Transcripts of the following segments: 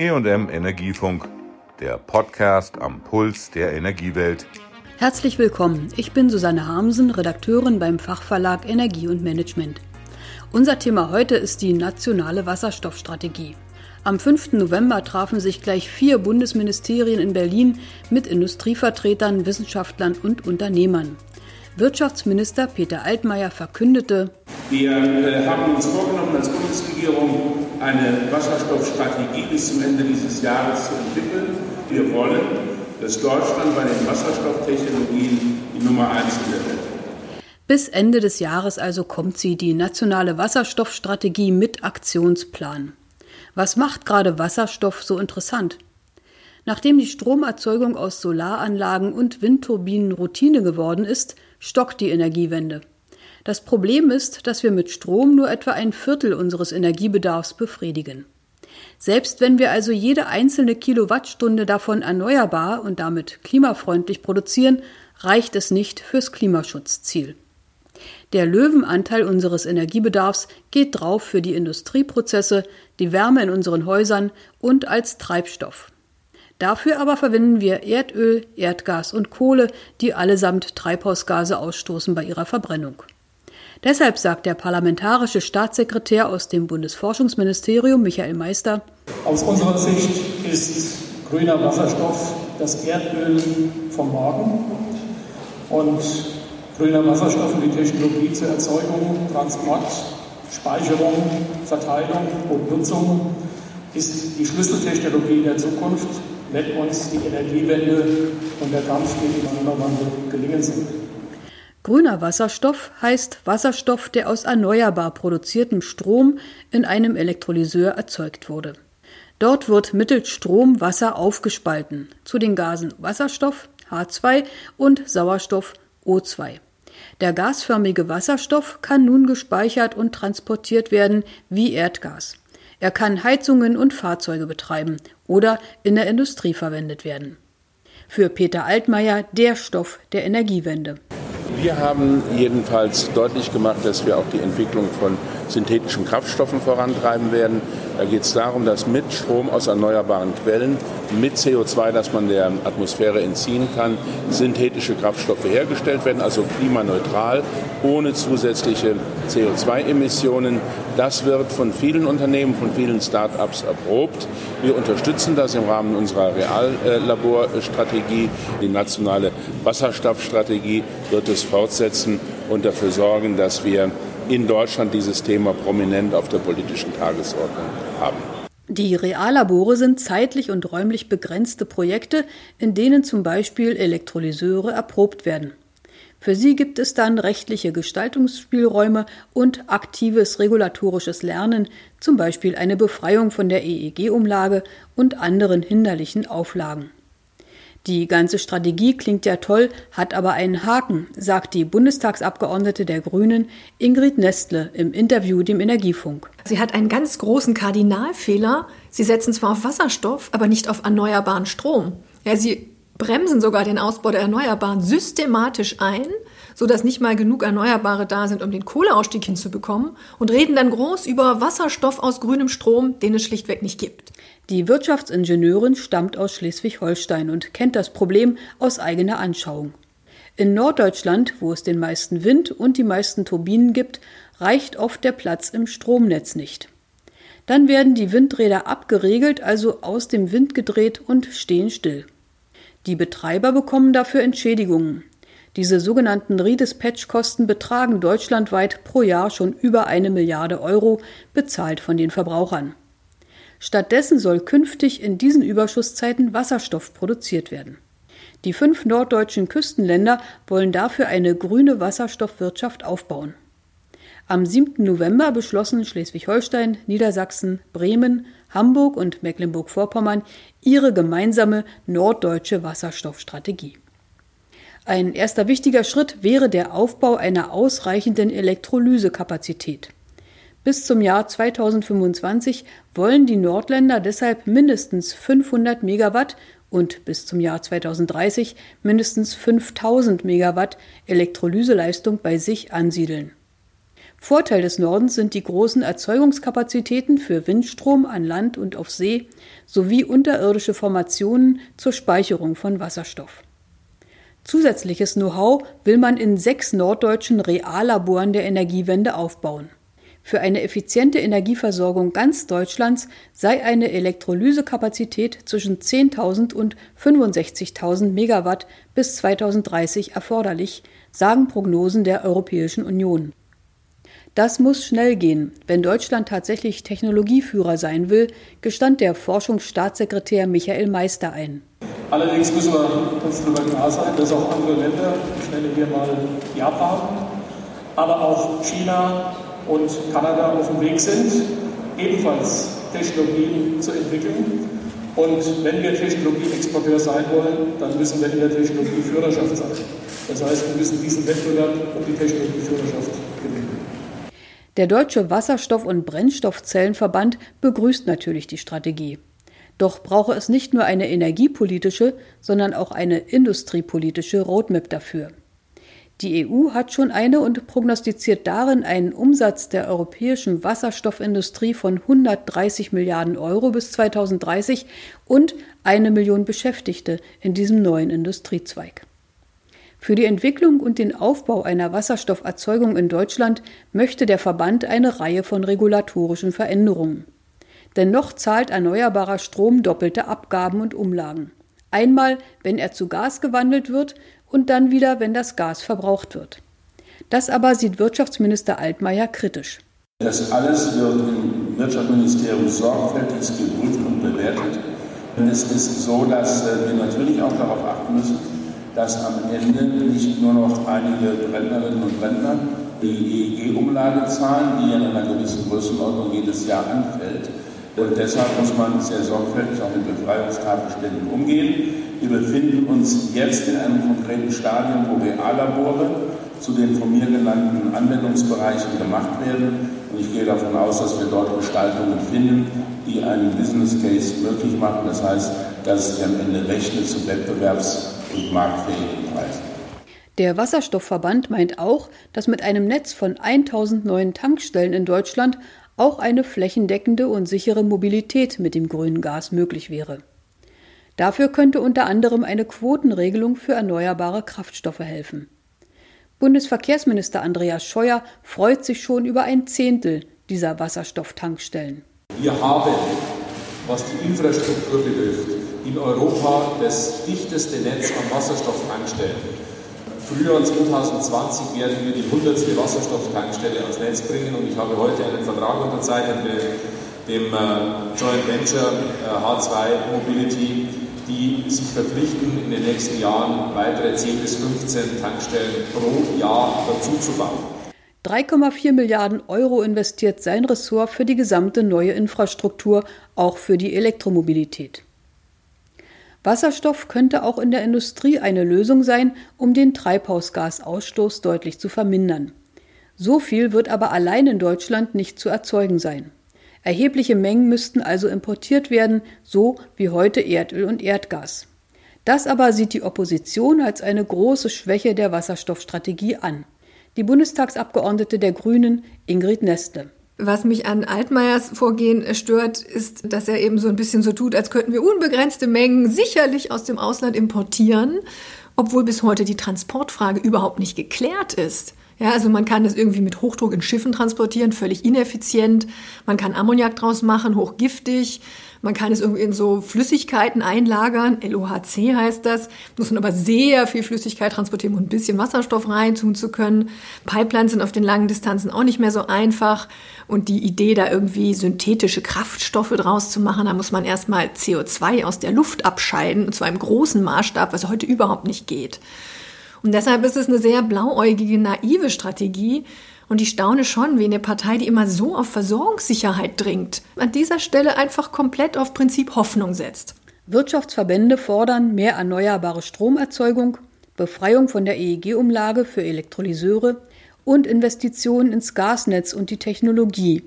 EM Energiefunk, der Podcast am Puls der Energiewelt. Herzlich willkommen. Ich bin Susanne Harmsen, Redakteurin beim Fachverlag Energie und Management. Unser Thema heute ist die nationale Wasserstoffstrategie. Am 5. November trafen sich gleich vier Bundesministerien in Berlin mit Industrievertretern, Wissenschaftlern und Unternehmern. Wirtschaftsminister Peter Altmaier verkündete, wir äh, haben uns vorgenommen, als Bundesregierung eine Wasserstoffstrategie bis zum Ende dieses Jahres zu entwickeln. Wir wollen, dass Deutschland bei den Wasserstofftechnologien die Nummer eins in der Welt wird. Bis Ende des Jahres also kommt sie, die nationale Wasserstoffstrategie mit Aktionsplan. Was macht gerade Wasserstoff so interessant? Nachdem die Stromerzeugung aus Solaranlagen und Windturbinen Routine geworden ist, stockt die Energiewende. Das Problem ist, dass wir mit Strom nur etwa ein Viertel unseres Energiebedarfs befriedigen. Selbst wenn wir also jede einzelne Kilowattstunde davon erneuerbar und damit klimafreundlich produzieren, reicht es nicht fürs Klimaschutzziel. Der Löwenanteil unseres Energiebedarfs geht drauf für die Industrieprozesse, die Wärme in unseren Häusern und als Treibstoff. Dafür aber verwenden wir Erdöl, Erdgas und Kohle, die allesamt Treibhausgase ausstoßen bei ihrer Verbrennung. Deshalb sagt der parlamentarische Staatssekretär aus dem Bundesforschungsministerium, Michael Meister, Aus unserer Sicht ist grüner Wasserstoff das Erdöl vom Morgen und grüner Wasserstoff und die Technologie zur Erzeugung, Transport, Speicherung, Verteilung und Nutzung ist die Schlüsseltechnologie der Zukunft, wenn uns die Energiewende und der Kampf gegen den Klimawandel gelingen sind. Grüner Wasserstoff heißt Wasserstoff, der aus erneuerbar produziertem Strom in einem Elektrolyseur erzeugt wurde. Dort wird mittels Strom Wasser aufgespalten zu den Gasen Wasserstoff H2 und Sauerstoff O2. Der gasförmige Wasserstoff kann nun gespeichert und transportiert werden wie Erdgas. Er kann Heizungen und Fahrzeuge betreiben oder in der Industrie verwendet werden. Für Peter Altmaier der Stoff der Energiewende. Wir haben jedenfalls deutlich gemacht, dass wir auch die Entwicklung von synthetischen Kraftstoffen vorantreiben werden. Da geht es darum, dass mit Strom aus erneuerbaren Quellen, mit CO2, das man der Atmosphäre entziehen kann, synthetische Kraftstoffe hergestellt werden, also klimaneutral, ohne zusätzliche CO2-Emissionen. Das wird von vielen Unternehmen, von vielen Start-ups erprobt. Wir unterstützen das im Rahmen unserer Reallaborstrategie. Die nationale Wasserstoffstrategie wird es fortsetzen und dafür sorgen, dass wir in Deutschland dieses Thema prominent auf der politischen Tagesordnung haben. Die Reallabore sind zeitlich und räumlich begrenzte Projekte, in denen zum Beispiel Elektrolyseure erprobt werden. Für sie gibt es dann rechtliche Gestaltungsspielräume und aktives regulatorisches Lernen, zum Beispiel eine Befreiung von der EEG-Umlage und anderen hinderlichen Auflagen. Die ganze Strategie klingt ja toll, hat aber einen Haken, sagt die Bundestagsabgeordnete der Grünen Ingrid Nestle im Interview dem Energiefunk. Sie hat einen ganz großen Kardinalfehler. Sie setzen zwar auf Wasserstoff, aber nicht auf erneuerbaren Strom. Ja, sie bremsen sogar den Ausbau der Erneuerbaren systematisch ein, sodass nicht mal genug Erneuerbare da sind, um den Kohleausstieg hinzubekommen und reden dann groß über Wasserstoff aus grünem Strom, den es schlichtweg nicht gibt. Die Wirtschaftsingenieurin stammt aus Schleswig-Holstein und kennt das Problem aus eigener Anschauung. In Norddeutschland, wo es den meisten Wind und die meisten Turbinen gibt, reicht oft der Platz im Stromnetz nicht. Dann werden die Windräder abgeregelt, also aus dem Wind gedreht und stehen still. Die Betreiber bekommen dafür Entschädigungen. Diese sogenannten Redispatch-Kosten betragen deutschlandweit pro Jahr schon über eine Milliarde Euro, bezahlt von den Verbrauchern. Stattdessen soll künftig in diesen Überschusszeiten Wasserstoff produziert werden. Die fünf norddeutschen Küstenländer wollen dafür eine grüne Wasserstoffwirtschaft aufbauen. Am 7. November beschlossen Schleswig-Holstein, Niedersachsen, Bremen, Hamburg und Mecklenburg-Vorpommern ihre gemeinsame norddeutsche Wasserstoffstrategie. Ein erster wichtiger Schritt wäre der Aufbau einer ausreichenden Elektrolysekapazität. Bis zum Jahr 2025 wollen die Nordländer deshalb mindestens 500 Megawatt und bis zum Jahr 2030 mindestens 5000 Megawatt Elektrolyseleistung bei sich ansiedeln. Vorteil des Nordens sind die großen Erzeugungskapazitäten für Windstrom an Land und auf See sowie unterirdische Formationen zur Speicherung von Wasserstoff. Zusätzliches Know-how will man in sechs norddeutschen Reallaboren der Energiewende aufbauen. Für eine effiziente Energieversorgung ganz Deutschlands sei eine Elektrolysekapazität zwischen 10.000 und 65.000 Megawatt bis 2030 erforderlich, sagen Prognosen der Europäischen Union. Das muss schnell gehen, wenn Deutschland tatsächlich Technologieführer sein will, gestand der Forschungsstaatssekretär Michael Meister ein. Allerdings müssen wir uns darüber klar sein, dass auch andere Länder, ich nenne hier mal Japan, aber auch China und Kanada auf dem Weg sind, ebenfalls Technologien zu entwickeln. Und wenn wir Technologieexporteur sein wollen, dann müssen wir in der Technologieführerschaft sein. Das heißt, wir müssen diesen Wettbewerb um die Technologieführerschaft gewinnen. Der Deutsche Wasserstoff- und Brennstoffzellenverband begrüßt natürlich die Strategie. Doch brauche es nicht nur eine energiepolitische, sondern auch eine industriepolitische Roadmap dafür. Die EU hat schon eine und prognostiziert darin einen Umsatz der europäischen Wasserstoffindustrie von 130 Milliarden Euro bis 2030 und eine Million Beschäftigte in diesem neuen Industriezweig. Für die Entwicklung und den Aufbau einer Wasserstofferzeugung in Deutschland möchte der Verband eine Reihe von regulatorischen Veränderungen. Denn noch zahlt erneuerbarer Strom doppelte Abgaben und Umlagen. Einmal, wenn er zu Gas gewandelt wird und dann wieder, wenn das Gas verbraucht wird. Das aber sieht Wirtschaftsminister Altmaier kritisch. Das alles wird im Wirtschaftsministerium sorgfältig geprüft und bewertet. Und es ist so, dass äh, wir natürlich auch darauf achten müssen, dass am Ende nicht nur noch einige Rentnerinnen und Rentner die EEG-Umlage zahlen, die in einer gewissen Größenordnung jedes Jahr anfällt. Und deshalb muss man sehr sorgfältig auch mit Befreiungstatbeständen umgehen. Wir befinden uns jetzt in einem konkreten Stadium, wo Reallabore zu den von mir genannten Anwendungsbereichen gemacht werden. Und ich gehe davon aus, dass wir dort Gestaltungen finden, die einen Business Case möglich machen. Das heißt, dass es am Ende rechnet zu Wettbewerbs- und marktfähigen Preisen. Der Wasserstoffverband meint auch, dass mit einem Netz von 1000 neuen Tankstellen in Deutschland auch eine flächendeckende und sichere Mobilität mit dem grünen Gas möglich wäre. Dafür könnte unter anderem eine Quotenregelung für erneuerbare Kraftstoffe helfen. Bundesverkehrsminister Andreas Scheuer freut sich schon über ein Zehntel dieser Wasserstofftankstellen. Wir haben, was die Infrastruktur betrifft, in Europa das dichteste Netz an Wasserstofftankstellen. Frühjahr 2020 werden wir die 100. Wasserstofftankstelle ans Netz bringen und ich habe heute einen Vertrag unterzeichnet mit dem äh, Joint Venture äh, H2 Mobility, die sich verpflichten, in den nächsten Jahren weitere 10 bis 15 Tankstellen pro Jahr dazu zu bauen. 3,4 Milliarden Euro investiert sein Ressort für die gesamte neue Infrastruktur, auch für die Elektromobilität. Wasserstoff könnte auch in der Industrie eine Lösung sein, um den Treibhausgasausstoß deutlich zu vermindern. So viel wird aber allein in Deutschland nicht zu erzeugen sein. Erhebliche Mengen müssten also importiert werden, so wie heute Erdöl und Erdgas. Das aber sieht die Opposition als eine große Schwäche der Wasserstoffstrategie an. Die Bundestagsabgeordnete der Grünen Ingrid Neste. Was mich an Altmaiers Vorgehen stört, ist, dass er eben so ein bisschen so tut, als könnten wir unbegrenzte Mengen sicherlich aus dem Ausland importieren, obwohl bis heute die Transportfrage überhaupt nicht geklärt ist. Ja, also man kann das irgendwie mit Hochdruck in Schiffen transportieren, völlig ineffizient. Man kann Ammoniak draus machen, hochgiftig. Man kann es irgendwie in so Flüssigkeiten einlagern. LOHC heißt das. Muss man aber sehr viel Flüssigkeit transportieren, um ein bisschen Wasserstoff reintun zu können. Pipelines sind auf den langen Distanzen auch nicht mehr so einfach. Und die Idee, da irgendwie synthetische Kraftstoffe draus zu machen, da muss man erstmal CO2 aus der Luft abscheiden, und zwar im großen Maßstab, was heute überhaupt nicht geht. Und deshalb ist es eine sehr blauäugige, naive Strategie. Und ich staune schon, wie eine Partei, die immer so auf Versorgungssicherheit dringt, an dieser Stelle einfach komplett auf Prinzip Hoffnung setzt. Wirtschaftsverbände fordern mehr erneuerbare Stromerzeugung, Befreiung von der EEG-Umlage für Elektrolyseure und Investitionen ins Gasnetz und die Technologie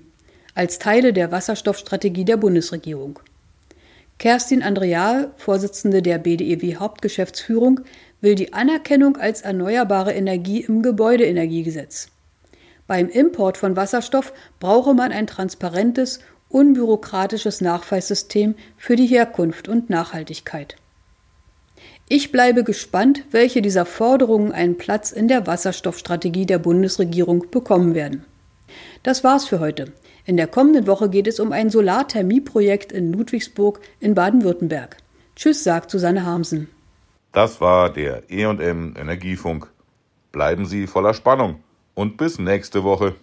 als Teile der Wasserstoffstrategie der Bundesregierung. Kerstin Andreal, Vorsitzende der BDEW Hauptgeschäftsführung, will die Anerkennung als erneuerbare Energie im Gebäudeenergiegesetz. Beim Import von Wasserstoff brauche man ein transparentes, unbürokratisches Nachweissystem für die Herkunft und Nachhaltigkeit. Ich bleibe gespannt, welche dieser Forderungen einen Platz in der Wasserstoffstrategie der Bundesregierung bekommen werden. Das war's für heute. In der kommenden Woche geht es um ein Solarthermieprojekt in Ludwigsburg in Baden-Württemberg. Tschüss, sagt Susanne Harmsen. Das war der EM Energiefunk. Bleiben Sie voller Spannung und bis nächste Woche.